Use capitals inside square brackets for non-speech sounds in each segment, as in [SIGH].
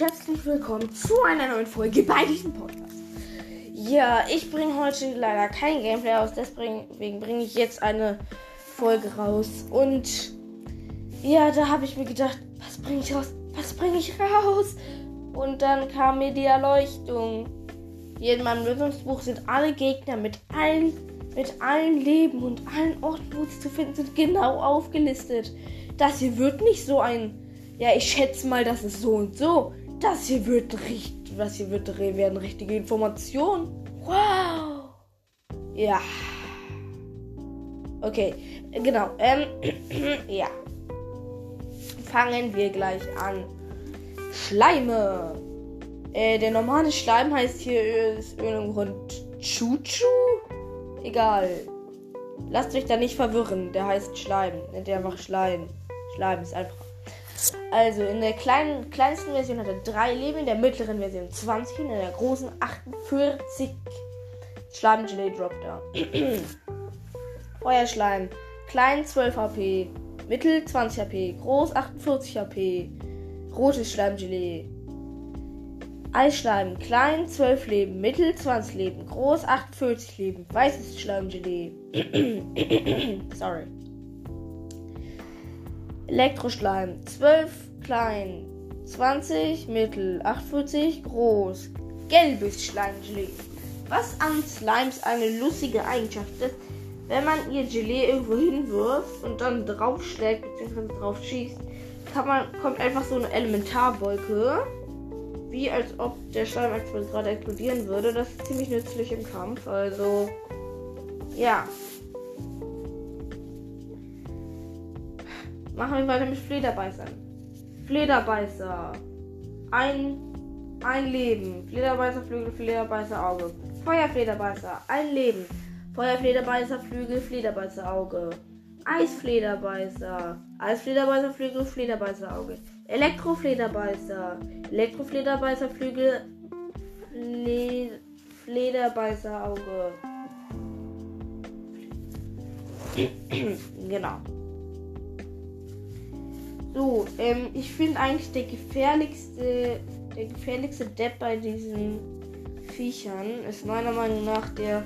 herzlich willkommen zu einer neuen Folge bei diesem Podcast. Ja, ich bringe heute leider kein Gameplay aus, deswegen bringe ich jetzt eine Folge raus. Und ja, da habe ich mir gedacht, was bringe ich raus? Was bringe ich raus? Und dann kam mir die Erleuchtung. Hier in meinem Lösungsbuch sind alle Gegner mit allen, mit allen Leben und allen Orten, wo sie zu finden sind, genau aufgelistet. Das hier wird nicht so ein ja, ich schätze mal, das ist so und so. Das hier wird richtig, was hier wird, werden richtige Informationen. Wow. Ja. Okay, genau. Ähm, [CLEARS THROAT] ja. Fangen wir gleich an. Schleime. Äh, der normale Schleim heißt hier aus irgendeinem Grund Chuchu? Egal. Lasst euch da nicht verwirren. Der heißt Schleim. Nennt ihr einfach Schleim. Schleim ist einfach also in der kleinen, kleinsten Version hat er 3 Leben, in der mittleren Version 20 und in der großen 48. Schleimgelee droppt da. [CLEARS THROAT] Feuerschleim. Klein 12 HP. Mittel 20 HP. Groß 48 HP. Rotes Schleimgelee. Eisschleim. Klein 12 Leben. Mittel 20 Leben. Groß 48 Leben. Weißes Schleimgelee. [CLEARS THROAT] Sorry. Elektroschleim 12 klein, 20 mittel, 48 groß. Gelbes Schleimgelee. Was an Slimes eine lustige Eigenschaft ist, wenn man ihr Gelee irgendwo hinwirft und dann draufschlägt bzw. drauf schießt, kann man, kommt einfach so eine Elementarwolke. Wie als ob der Schleim gerade explodieren würde. Das ist ziemlich nützlich im Kampf. Also, ja. Machen wir weiter mit Flederbeißern. Flederbeißer. Ein, ein Leben. Flederbeißer, Flügel, Flederbeißer, Auge. Feuerflederbeißer. Ein Leben. Feuerflederbeißer, Flügel, Flederbeißer, Auge. Eisflederbeißer. Eisflederbeißer, Flügel, Flederbeißer, Auge. Elektroflederbeißer. Elektroflederbeißer, Flügel, Fle Flederbeißer, Auge. [CLEARS THROAT] genau. So, ähm, ich finde eigentlich der gefährlichste, der gefährlichste Depp bei diesen Viechern ist meiner Meinung nach der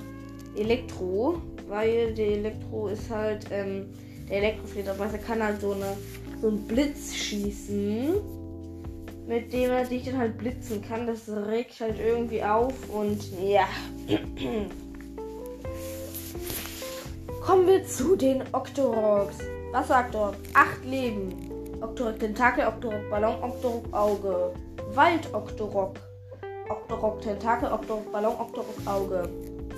Elektro, weil der Elektro ist halt, ähm, der Elektroflederbeißer kann halt so eine, so einen Blitz schießen, mit dem er dich dann halt blitzen kann. Das regt halt irgendwie auf und ja. Kommen wir zu den Octoroks. Was sagt dort? Acht Leben. Octorok Tentakel, Octorok Ballon, Octorok Auge. Wald Octorok. Octorok Tentakel, Octorok Ballon, Octorok Auge.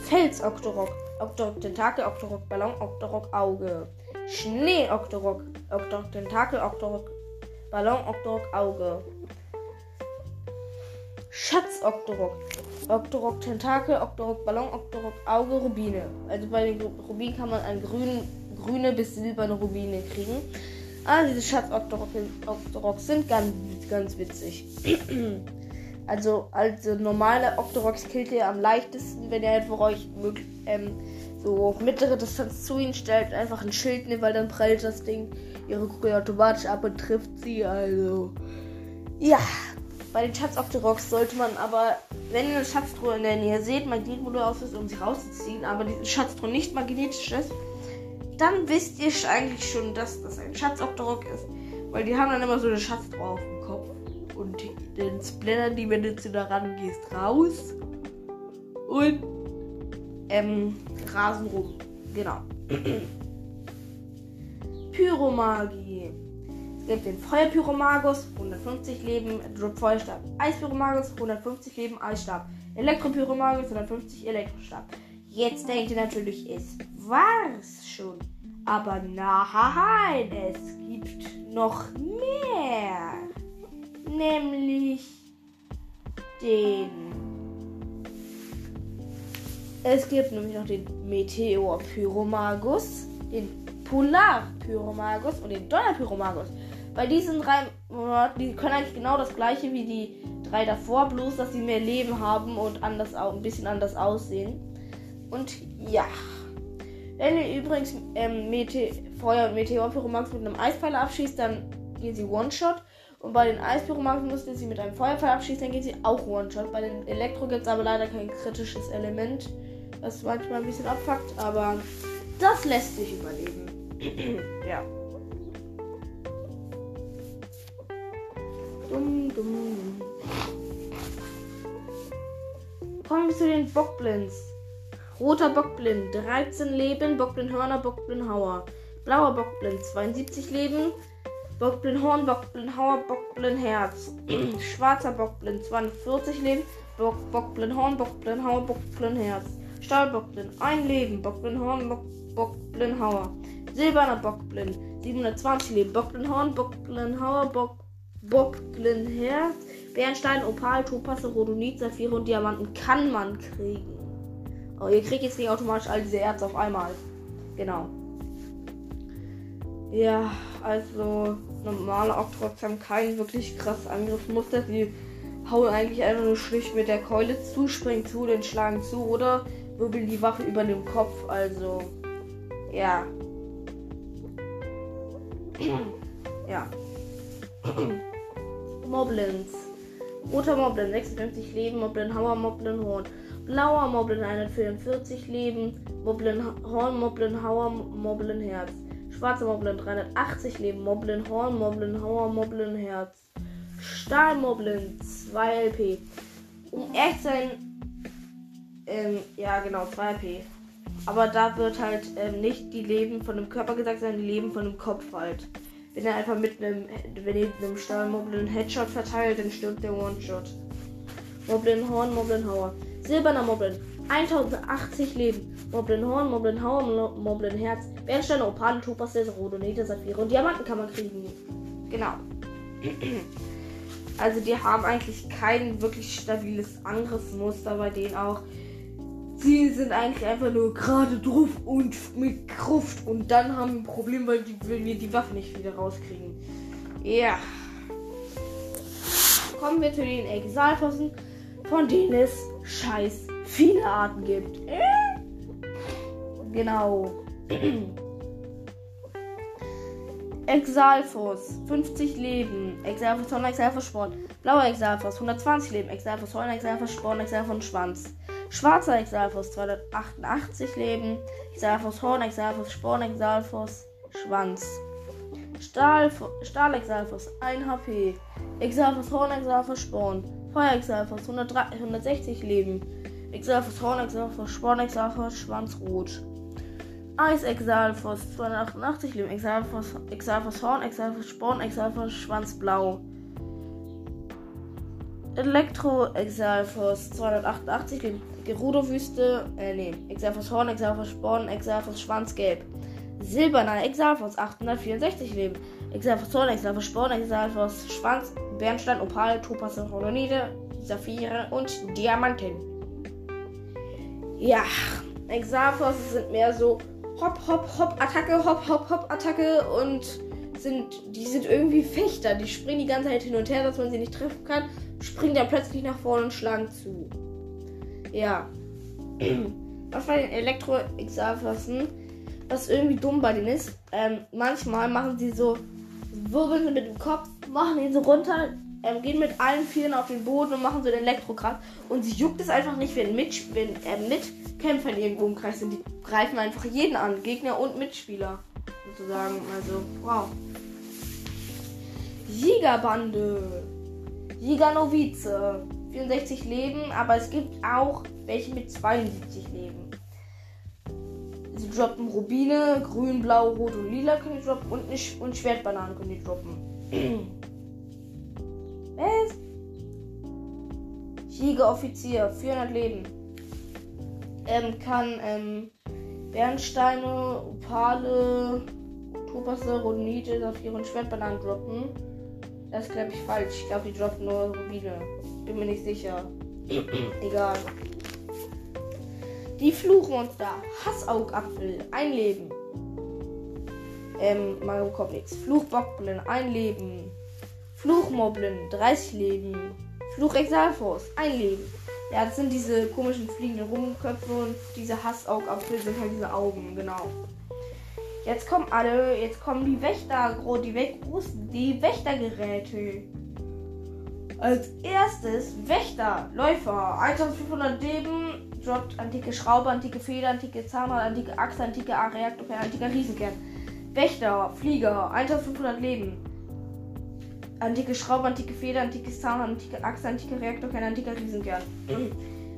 Fels Octorok. Octorok Tentakel, Octorok Ballon, Octorok Auge. Schnee Octorok. Octorok Tentakel, Octorok Ballon, Octorok Auge. Schatz Octorok. Octorok Tentakel, Octorok Ballon, Octorok Auge, Rubine. Also bei den Rubinen kann man grün, grüne bis silberne Rubine kriegen. Ah, diese Schatz Octoroks sind ganz, ganz witzig. [CLEARS THROAT] also, also normale Octoroks killt ihr am leichtesten, wenn ihr einfach euch ähm, so auf mittlere Distanz zu ihnen stellt, einfach ein Schild nimmt, weil dann prallt das Ding ihre Kugel automatisch ab und trifft sie. Also, ja. Bei den Schatz Octoroks sollte man aber, wenn ihr eine Schatztruhe in der Nähe seht, Magnetmodul aus ist, um sie rauszuziehen, aber diese Schatztruhe nicht magnetisch ist, dann wisst ihr eigentlich schon, dass das ein Schatzabdruck ist. Weil die haben dann immer so eine Schatztruhe auf dem Kopf. Und dann splattern die, wenn du zu da rangehst, raus. Und ähm, rasen rum. Genau. [CLEARS THROAT] Pyromagie. Es gibt den Feuerpyromagus, 150 Leben, Drop Feuerstab. Eispyromagus, 150 Leben, Eisstab. Elektropyromagus, 150 Elektrostab. Jetzt denkt ihr natürlich, es war's schon. Aber nein, es gibt noch mehr. Nämlich den. Es gibt nämlich noch den Meteor Pyromagus, den Polar Pyromagus und den Donner Pyromagus. Bei diesen drei, die können eigentlich genau das gleiche wie die drei davor, bloß dass sie mehr Leben haben und anders, ein bisschen anders aussehen. Und ja. Wenn ihr übrigens ähm, Mete Feuer- und Meteorpyromax mit einem Eispfeiler abschießt, dann gehen sie One-Shot. Und bei den Eispyromanten müsste sie mit einem Feuerpfeil abschießen, dann geht sie auch One-Shot. Bei den Elektro gibt es aber leider kein kritisches Element, was manchmal ein bisschen abfuckt, aber das lässt sich überleben. [CLEARS THROAT] ja. Dumm, dumm. Kommen wir zu den Bockblins. Roter Bockblind, 13 Leben, Bockblindhörner, Bockblindhauer. Blauer Bockblind, 72 Leben, Bockblindhorn, Bockblindhauer, Bockblindherz. [CLEARS THROAT] Schwarzer Bockblind, 42 Leben, Bock, Bockblindhorn, Bockblindhauer, Bockblindherz. Stahlbockblind, ein Leben, Bockblindhorn, Bock, Bockblindhauer. Silberner Bockblind, 720 Leben, Bockblindhorn, Bockblindhauer, Bock, Bockblindherz. Bernstein, Opal, Topasse, Rhodonit, Saphire und Diamanten kann man kriegen. Oh, ihr kriegt jetzt nicht automatisch all diese Erze auf einmal. Genau. Ja, also normale Octrox haben keinen wirklich krassen Angriffsmuster. Die hauen eigentlich einfach nur schlicht mit der Keule zu, springen zu, den schlagen zu oder wirbeln die Waffe über dem Kopf. Also, ja. [CLEARS THROAT] ja. [CLEARS THROAT] Moblins. Roter Moblin, 56 Leben, Moblin Hauer, Moblin Horn. Blauer Moblin 144 Leben, Moblin Horn, Moblin Hauer, Moblin Herz. Schwarzer Moblin 380 Leben, Moblin Horn, Moblin Hauer, Moblin Herz. Stahlmoblin 2 LP. Um echt sein, ähm, ja genau, 2 LP. Aber da wird halt ähm, nicht die Leben von dem Körper gesagt, sondern die Leben von dem Kopf halt. Wenn er einfach mit einem, wenn ihr einem Stahlmoblin einen Headshot verteilt, dann stirbt der One-Shot. Moblin Horn, Moblin Hauer. Silberner Moblin. 1080 Leben. Moblin Horn, Moblin Hauer, Moblin Herz. Bernsteine, Opale, Topaz, Rhodonite, Saphire und Diamanten kann man kriegen. Genau. Also die haben eigentlich kein wirklich stabiles Angriffsmuster bei denen auch. Sie sind eigentlich einfach nur gerade drauf und mit Kraft und dann haben wir ein Problem, weil, die, weil wir die Waffe nicht wieder rauskriegen. Ja. Kommen wir zu den Exalfossen, von denen es scheiß viele Arten gibt. Äh? Genau. Exalfos, 50 Leben. Exalfos Horn, Exalfos Sporn. Blauer Exalfos, 120 Leben. Exalfos Horn, Exalfos Sporn, Exalfos Schwanz. Schwarzer Exalfos, 288 Leben. Exalfos Horn, Exalfos Sporn, Exalfos Schwanz. Stahl, Stahl Exalfos, 1 HP. Exalfos Horn, Exalfos Sporn. Feuer Exalfos, 160 Leben. Exalfos Horn, Exalfos Sporn, Exalfos Schwanz Rot. Eis Exalfos 288 Leben, Exalfos, Exalfos Horn, Exalfos Sporn, Exalfos Schwanz Blau. Elektro Exalfos 288 Leben, Gerudo Wüste, äh nee, Exalfos Horn, Exalfos Sporn, Exalfos Schwanz Gelb. Silberner Exalfos 864 Leben, Exalfos Horn, Exalfos Sporn, Exalfos Schwanz, Bernstein, Opal, Topaz, Rhodonite, Saphire und Diamanten. Ja, Exalfos sind mehr so Hopp, Hopp, Hopp, Attacke, Hopp, Hopp, Hopp, Attacke und sind, die sind irgendwie Fechter. Die springen die ganze Zeit hin und her, dass man sie nicht treffen kann, springen dann plötzlich nach vorne und schlagen zu. Ja. [CLEARS THROAT] Was bei den Elektro-Exalfossen, was irgendwie dumm bei denen ist, ähm, manchmal machen sie so, wirbeln sie mit dem Kopf, machen ihn so runter, ähm, gehen mit allen Vieren auf den Boden und machen so den Elektrokraft. Und sie juckt es einfach nicht, wenn, mit, wenn äh, Mitkämpfer in ihrem Umkreis sind. Die greifen einfach jeden an, Gegner und Mitspieler sozusagen. Also, wow. Jägerbande. Jägernovize. 64 Leben, aber es gibt auch welche mit 72 Leben. Droppen Rubine, grün, blau, rot und lila können die droppen und, nicht, und Schwertbananen können die droppen. [CLEARS THROAT] Was? Jägeroffizier, 400 Leben. Ähm, kann ähm, Bernsteine, Opale, Topasse, Rhodonite, Saphir und Schwertbananen droppen. Das glaube ich, falsch. Ich glaube, die droppen nur Rubine. Bin mir nicht sicher. [CLEARS THROAT] Egal. Die Fluchmonster. Hassaugapfel. Ein Leben. Ähm, Mario kommt nichts. Fluchbockblin. Ein Leben. Fluchmoblin. 30 Leben. Fluchexalfos. Ein Leben. Ja, das sind diese komischen fliegenden Rumköpfe und diese Hassaugapfel sind halt diese Augen, genau. Jetzt kommen alle, jetzt kommen die Wächter, die, Wä die Wächtergeräte. Als erstes Wächter, Läufer, 1500 Leben, droppt antike Schraube, antike Feder, antike Zahnrad, antike Achse, antike Reaktor, antiker Riesenkern. [CLEARS THROAT] Wächter, Flieger, 1500 Leben. Antike Schraube, antike Feder, antikes Zahnrad, antike Achse, antike Reaktor, antiker Riesenkern.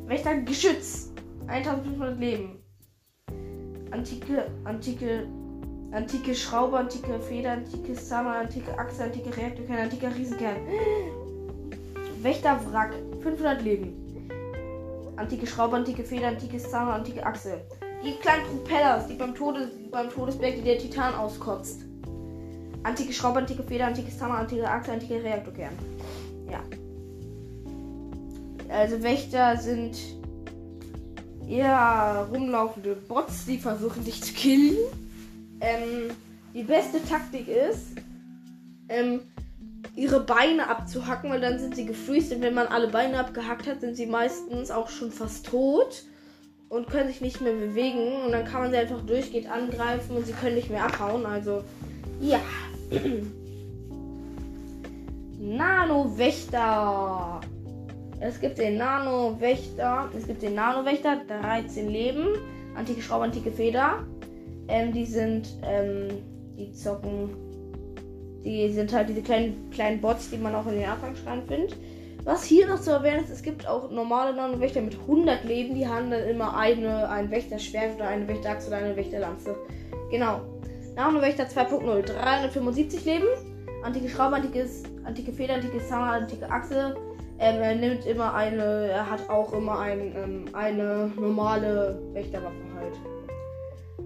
Wächter, Geschütz, 1500 Leben. Antike, antike, antike Schraube, antike Feder, antikes Zahnrad, antike Achse, antike Reaktor, antiker Riesenkern. [CLEARS THROAT] Wächterwrack, 500 Leben. Antike Schraube, antike Feder, antikes Zahn, antike Achse. Die kleinen Propellers, die beim, Todes, beim Todesberg, der Titan auskotzt. Antike Schraube, antike Feder, antikes Zahn, antike Achse, antike Reaktorkern. Ja. Also Wächter sind eher rumlaufende Bots, die versuchen dich zu killen. Ähm, die beste Taktik ist, ähm, ihre Beine abzuhacken, weil dann sind sie gefreezed und wenn man alle Beine abgehackt hat, sind sie meistens auch schon fast tot und können sich nicht mehr bewegen und dann kann man sie einfach durchgehend angreifen und sie können nicht mehr abhauen. Also ja. [CLEARS THROAT] Nano-Wächter. Es gibt den Nano-Wächter. Es gibt den Nano-Wächter, 13 Leben. Antike Schraube, antike Feder. Ähm, die sind, ähm, die zocken die sind halt diese kleinen, kleinen Bots, die man auch in den Anfangsschreien findet. Was hier noch zu erwähnen ist, es gibt auch normale Nano-Wächter mit 100 Leben, die haben dann immer eine, ein Wächterschwert oder eine Wächterachse oder eine Wächterlanze. Genau. Nano-Wächter 2.0, 375 Leben. Antike Schraube, antikes, antike Feder, antike Zahn, antike Achse. Ähm, er nimmt immer eine, er hat auch immer ein, ähm, eine normale Wächterwaffe halt.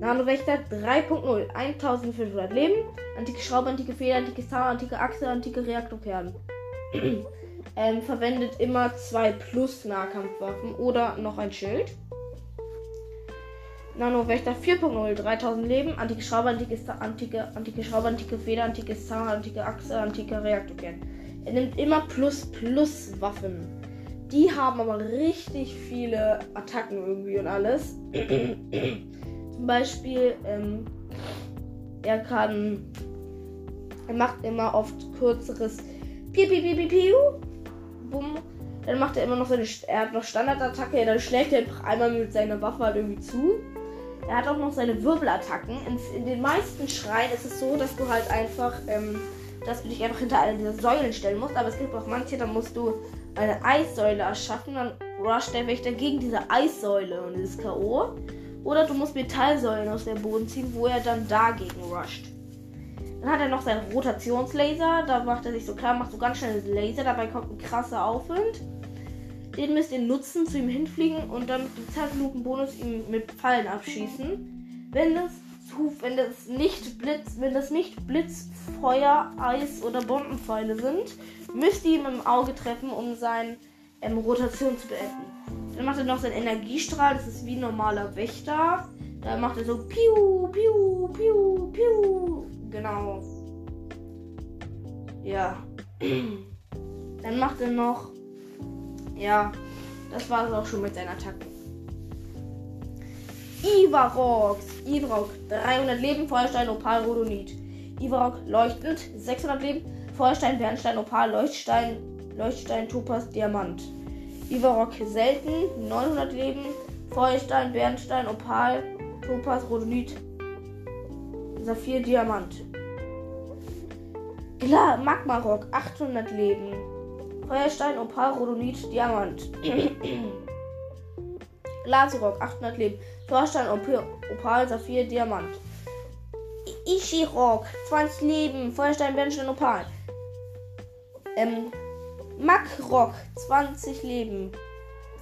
Nanowächter 3.0. 1500 Leben. Antike Schraube, antike Feder, antike Zahn, antike Achse, antike Reaktorkern. [CLEARS THROAT] ähm, verwendet immer 2 plus Nahkampfwaffen oder noch ein Schild. Nanowächter 4.0, 3000 Leben, antike Schraube, antike, antike, antike Schraube, antike Feder, antike Zahn, antike Achse, antike Reaktorkern. Er nimmt immer plus plus Waffen. Die haben aber richtig viele Attacken irgendwie und alles. [CLEARS THROAT] Zum Beispiel, ähm, er kann, er macht immer oft kürzeres Piu, Piu, Piu, Piu, Piu. Bumm. Dann macht er immer noch seine, er hat noch Standardattacke, dann schlägt er einmal mit seiner Waffe halt irgendwie zu. Er hat auch noch seine Wirbelattacken. In, in den meisten Schreien ist es so, dass du halt einfach, ähm, dass du dich einfach hinter einer dieser Säulen stellen musst. Aber es gibt auch manche, da musst du eine Eissäule erschaffen, dann rusht der Wächter gegen diese Eissäule und dieses K.O. Oder du musst Metallsäulen aus dem Boden ziehen, wo er dann dagegen rusht. Dann hat er noch seinen Rotationslaser. Da macht er sich so klar, macht so ganz schnell Laser. Dabei kommt ein krasser Aufwind. Den müsst ihr nutzen, zu ihm hinfliegen und dann mit dem Zeitlupenbonus ihm mit Pfeilen abschießen. Wenn das, wenn das nicht Blitz, wenn das nicht Blitz, Feuer, Eis oder Bombenpfeile sind, müsst ihr ihm im Auge treffen, um seine ähm, Rotation zu beenden. Dann macht er noch seinen Energiestrahl. Das ist wie ein normaler Wächter. Da macht er so Piu, Piu, Piu, Piu. Genau. Ja. [CLEARS THROAT] Dann macht er noch. Ja. Das war es auch schon mit seinen Attacken. Ivarox. Ivarok. 300 Leben. Feuerstein, Opal, Rodonit. Ivarok leuchtend. 600 Leben. Feuerstein, Bernstein, Opal, Leuchtstein, Leuchtstein, Topas, Diamant. Ivarok selten, 900 Leben. Feuerstein, Bernstein, Opal, Topaz, Rhodonit, Saphir, Diamant. Klar, Magmarok, 800 Leben. Feuerstein, Opal, Rhodonit, Diamant. [CLEARS THROAT] Glasrock, 800 Leben. Feuerstein, Opal, Saphir, Diamant. Ishirok, 20 Leben. Feuerstein, Bernstein, Opal. Ähm, Makrock, 20 Leben.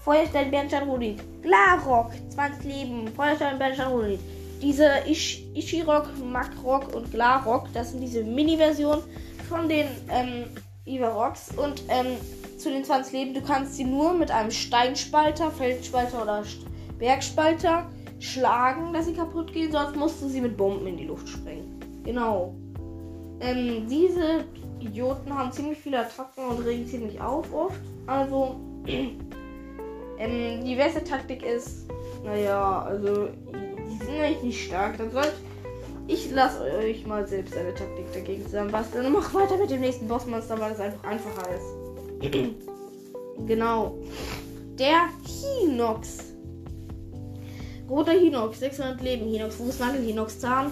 Feuerstein, Bernstein, Rudit. Glarok, 20 Leben. Feuerstein, Bernstein, Rudit. Diese Ish Ishirok, Makrok und Glarok, das sind diese Mini-Versionen von den ähm, Ivaroks. Und ähm, zu den 20 Leben, du kannst sie nur mit einem Steinspalter, Feldspalter oder Bergspalter schlagen, dass sie kaputt gehen, sonst musst du sie mit Bomben in die Luft sprengen. Genau. Ähm, diese Idioten haben ziemlich viele Attacken und regen ziemlich auf oft. Also, [CLEARS THROAT] ähm, die beste Taktik ist, naja, also, die sind eigentlich nicht stark. Dann sollt, Ich lasse euch mal selbst eine Taktik dagegen zusammenbasteln und mach weiter mit dem nächsten Bossmonster, weil es einfach einfacher ist. [CLEARS THROAT] genau. Der Hinox. Roter Hinox, 600 Leben. Hinox Fußnagel, Hinox Zahn,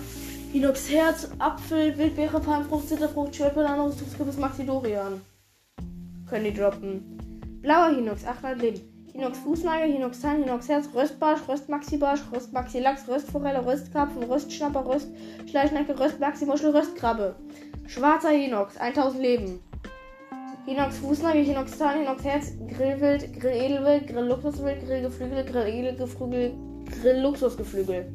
Hinox Herz, Apfel, Wildbeere, Palmfrucht, Zitterfrucht, Schwertbanane, Rüstungskürbis, Maxidorian. Können die droppen. Blauer Hinox, 800 Leben. Hinox Fußnagel, Hinox Zahn, Hinox Herz, Röstbarsch, Röstmaxibarsch, Röstmaxilachs, Röstforelle, Röstkarpfen, Röstschnapper, Röstschleichnecke, Röstmaximuschel, Röstkrabbe. Schwarzer Hinox, 1000 Leben. Hinox Fußnagel, Hinox Zahn, Hinox Herz, Grillwild, Grilledelwild, Grillluxuswild, Grillgeflügel, Grilledelgeflügel, Grill-Luxusgeflügel.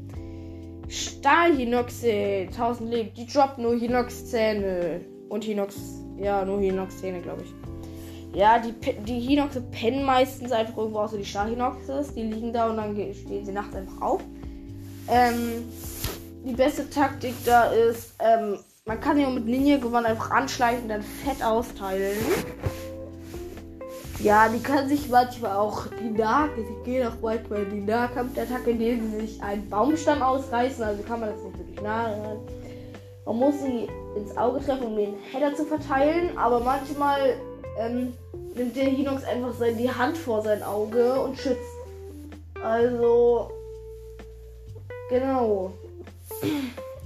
Stahl-Hinoxe, 1000 Leben. Die droppen nur Hinox-Zähne. Und Hinox, ja, nur Hinox-Zähne, glaube ich. Ja, die, die Hinoxe pennen meistens einfach irgendwo außer die Stahl-Hinoxes. Die liegen da und dann stehen sie nachts einfach auf. Ähm, die beste Taktik da ist, ähm, man kann sie mit Ninja-Gewand einfach anschleichen und dann fett austeilen. Ja, die können sich manchmal auch die Nahkampf, sie gehen auch manchmal die Nahkampfattacke, indem sie sich einen Baumstamm ausreißen. Also kann man das nicht wirklich nahe. Man muss sie ins Auge treffen, um den Header zu verteilen. Aber manchmal ähm, nimmt der Hinox einfach seine, die Hand vor sein Auge und schützt. Also, genau.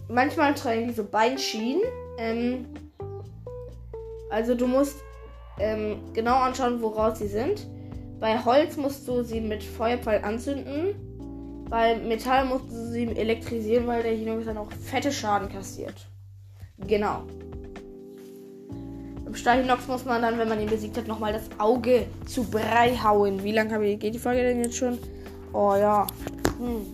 manchmal tragen die so Beinschienen. Ähm, also du musst ähm, genau anschauen, woraus sie sind. Bei Holz musst du sie mit Feuerpfeil anzünden. Bei Metall musst du sie elektrisieren, weil der Hinox dann auch fette Schaden kassiert. Genau. Im Stahlhinox muss man dann, wenn man ihn besiegt hat, nochmal das Auge zu Brei hauen. Wie lange geht die Folge denn jetzt schon? Oh ja. Hm.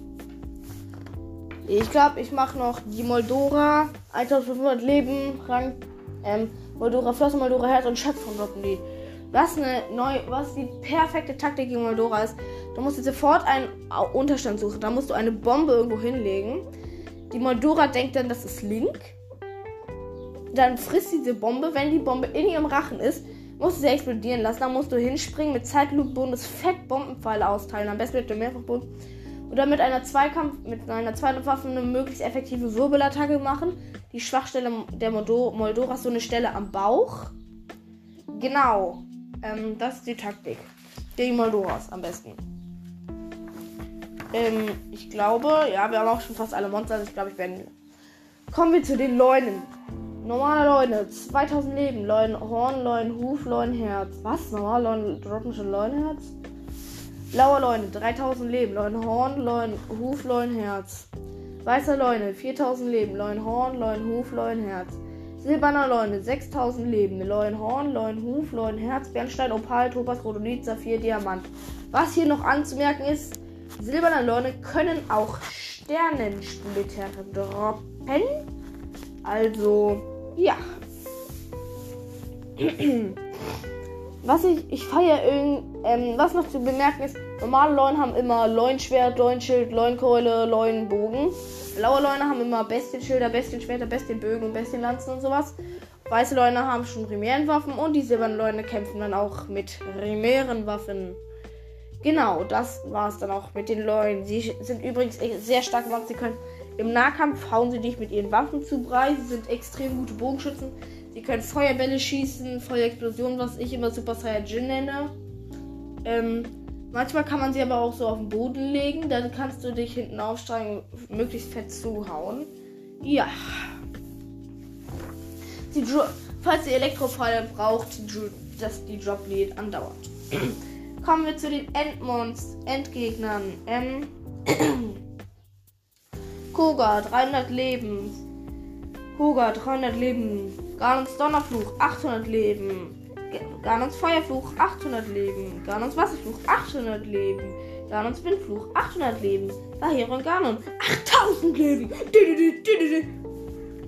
Ich glaube, ich mache noch die Moldora. 1500 Leben. Rang ähm, Moldora Flosse, Moldora Herz und von droppen die. Was eine neue, was die perfekte Taktik gegen Moldora ist, du musst jetzt sofort einen Unterstand suchen. Da musst du eine Bombe irgendwo hinlegen. Die Moldora denkt dann, das ist Link. Dann frisst diese Bombe. Wenn die Bombe in ihrem Rachen ist, musst du sie explodieren lassen. Dann musst du hinspringen mit Zeitlupe Bonus Fett Bombenpfeile austeilen. Am besten mit dem Mehrfachboden. Oder mit einer Zweikampf, mit einer Zweikampfwaffe eine möglichst effektive Wirbelattacke machen. Die Schwachstelle der Moldo Moldora ist so eine Stelle am Bauch. Genau. Ähm, das ist die Taktik. Gegen Moldoras am besten. Ähm, ich glaube, ja, wir haben auch schon fast alle Monster. Also ich glaube, ich werde. Kommen wir zu den Leunen. Normale Leune, 2000 Leben. Leuen Horn, Leuen Huf, Leuen Herz. Was? Normal Leuen droppen schon Leuenherz? Blauer Leune, 3000 Leben. Leuen Horn, Leuen Huf, Leuen Herz. Weißer Leune, 4000 Leben. Leuen Horn, Leuen Huf, Leuen Herz. Silberner Leune, 6000 Leben. Leuen Horn, Leuen Huf, Leuen Herz. Bernstein, Opal, Topaz, Rhodonit, Saphir, Diamant. Was hier noch anzumerken ist, silberne Leune können auch Sternensplitter droppen. Also, ja. [CLEARS THROAT] Was ich, ich feiere irgend, ähm, was noch zu bemerken ist, normale Leuen haben immer Leunschwert, Leunschild, Leunkeule, Leunbogen. Blaue Leune haben immer Bestienschilder, Bestienschwerter, Bestienbögen und Bestienlanzen und sowas. Weiße Leune haben schon Rimärenwaffen und die silbernen Leune kämpfen dann auch mit Rimärenwaffen. Genau, das war es dann auch mit den Leunen. Sie sind übrigens sehr stark gemacht. Sie können im Nahkampf hauen sie dich mit ihren Waffen zu Brei. Sie sind extrem gute Bogenschützen. Sie können Feuerbälle schießen, Feuerexplosionen, was ich immer Super Saiyajin nenne. Ähm, manchmal kann man sie aber auch so auf den Boden legen. Dann kannst du dich hinten aufsteigen, möglichst fett zuhauen. Ja. Die falls ihr Elektropfeile braucht, dass die Drop Lead andauert. [CLEARS THROAT] Kommen wir zu den Endmonst Endgegnern. Ähm, [CLEARS THROAT] Koga, 300 Leben. Koga, 300 Leben. Garnons Donnerfluch, 800 Leben. Garnons Feuerfluch, 800 Leben. Garnons Wasserfluch, 800 Leben. Garnons Windfluch, 800 Leben. Vaheron Ganon, 8000 Leben.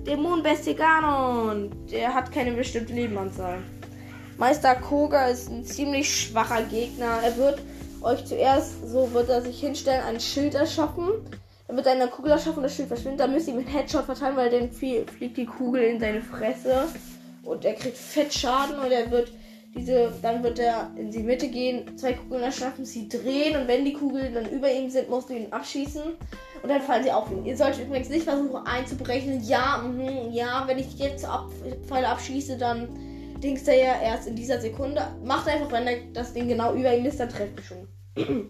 Dämonenbestie Ganon. Der hat keine bestimmte Lebenanzahl. Meister Koga ist ein ziemlich schwacher Gegner. Er wird euch zuerst, so wird er sich hinstellen, ein Schild erschaffen. Er wird eine Kugel erschaffen und das Schild verschwindet. Dann müsst ihr mit Headshot verteilen, weil dann fliegt die Kugel in seine Fresse. Und er kriegt fett Schaden und er wird Diese, dann wird er in die Mitte gehen, zwei Kugeln erschaffen, sie drehen und wenn die Kugeln dann über ihm sind, musst du ihn abschießen und dann fallen sie auf ihn. Ihr solltet übrigens nicht versuchen einzubrechen. Ja, mh, ja, wenn ich jetzt ab, Pfeile abschieße, dann dings er ja erst in dieser Sekunde. Macht einfach, wenn er das Ding genau über ihm ist, dann trefft ihr schon.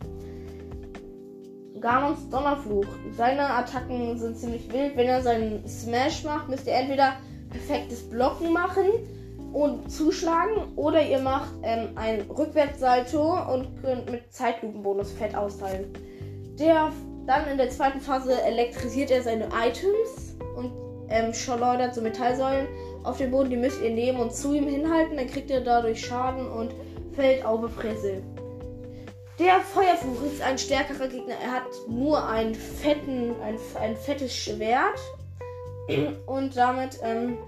Ganons Donnerfluch. Seine Attacken sind ziemlich wild. Wenn er seinen Smash macht, müsst ihr entweder perfektes Blocken machen und zuschlagen oder ihr macht ähm, ein Rückwärtssalto und könnt mit Zeitlupenbonus fett austeilen. Der dann in der zweiten Phase elektrisiert er seine Items und ähm, schleudert so Metallsäulen auf den Boden. Die müsst ihr nehmen und zu ihm hinhalten. Dann kriegt ihr dadurch Schaden und fällt auf Fresse. Der Feuerfluch ist ein stärkerer Gegner. Er hat nur einen fetten, ein, ein fettes Schwert. Und damit ähm,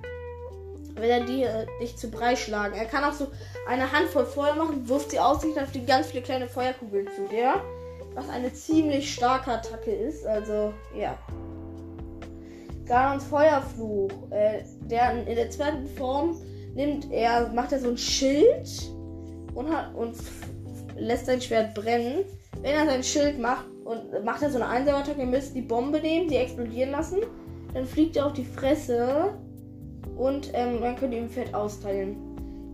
will er die, äh, dich zu Brei schlagen. Er kann auch so eine Handvoll Feuer machen, wirft sie aus sich, dann fliegen ganz viele kleine Feuerkugeln zu dir. Was eine ziemlich starke Attacke ist. Also, ja. Garons Feuerfluch. Äh, der in der zweiten Form nimmt er, macht er so ein Schild und, hat, und lässt sein Schwert brennen. Wenn er sein Schild macht und macht er so eine Einsammerattacke, ihr müsst die Bombe nehmen, die explodieren lassen. Dann fliegt er auf die Fresse und ähm, dann könnt ihr ihm Fett austeilen.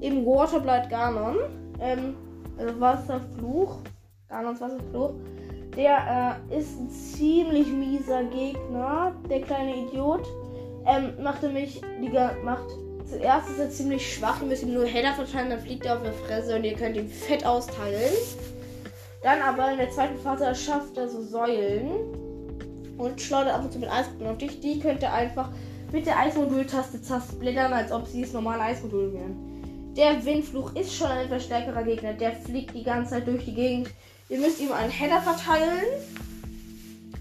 Eben Waterblight Ganon, ähm, also Wasserfluch, Ganons Wasserfluch, der äh, ist ein ziemlich mieser Gegner, der kleine Idiot. Ähm, macht nämlich, die, macht zuerst ist er ziemlich schwach, ihr müsst ihm nur Header verteilen, dann fliegt er auf der Fresse und ihr könnt ihm Fett austeilen. Dann aber in der zweiten Phase erschafft er so Säulen und schleudert ab und zu mit Eiskugeln auf dich. Die könnt ihr einfach mit der Eismodul-Taste zersplittern, als ob sie das normale Eismodul wären. Der Windfluch ist schon ein etwas stärkerer Gegner. Der fliegt die ganze Zeit durch die Gegend. Ihr müsst ihm einen Header verteilen,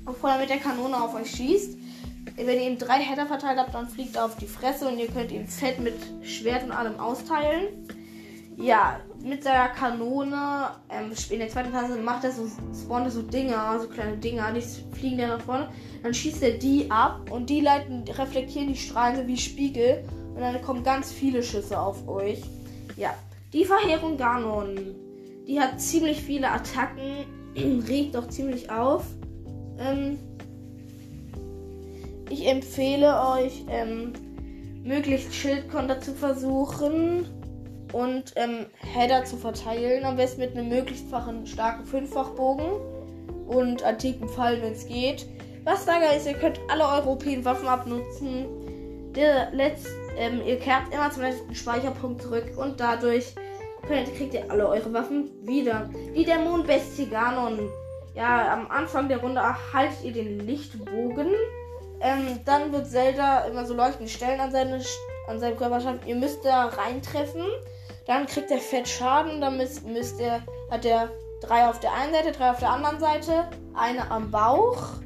bevor er mit der Kanone auf euch schießt. Wenn ihr ihm drei Header verteilt habt, dann fliegt er auf die Fresse und ihr könnt ihm Fett mit Schwert und allem austeilen. Ja, mit seiner Kanone ähm, in der zweiten Phase macht er so, spawnt er so Dinger, so kleine Dinger, die fliegen dann nach vorne. Dann schießt er die ab und die leiten, reflektieren die Strahlen so wie Spiegel und dann kommen ganz viele Schüsse auf euch. Ja, die Verheerung Ganon, die hat ziemlich viele Attacken, [CLEARS THROAT] regt auch ziemlich auf. Ähm, ich empfehle euch, ähm, möglichst Schildkonter zu versuchen und ähm, Header zu verteilen. Am besten mit einem möglichst fachen, starken Fünffachbogen und antiken Pfeil, wenn es geht. Was da ist, ihr könnt alle europäischen Waffen abnutzen. Der Letz, ähm, ihr kehrt immer zum letzten Speicherpunkt zurück und dadurch könnt, kriegt ihr alle eure Waffen wieder. Die Dämonenbestie Ganon. Ja, am Anfang der Runde erhaltet ihr den Lichtbogen. Ähm, dann wird Zelda immer so leuchtende Stellen an, seine, an seinem Körper schaffen. Ihr müsst da reintreffen. Dann kriegt er fett Schaden. Dann müsst, müsst er, hat er drei auf der einen Seite, drei auf der anderen Seite. Eine am Bauch.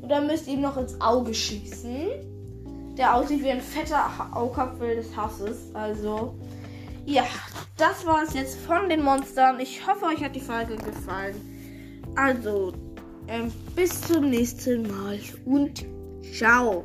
Und dann müsst ihr ihm noch ins Auge schießen. Der aussieht wie ein fetter Augapfel des Hasses. Also, ja, das war es jetzt von den Monstern. Ich hoffe, euch hat die Folge gefallen. Also, ähm, bis zum nächsten Mal und Tchau!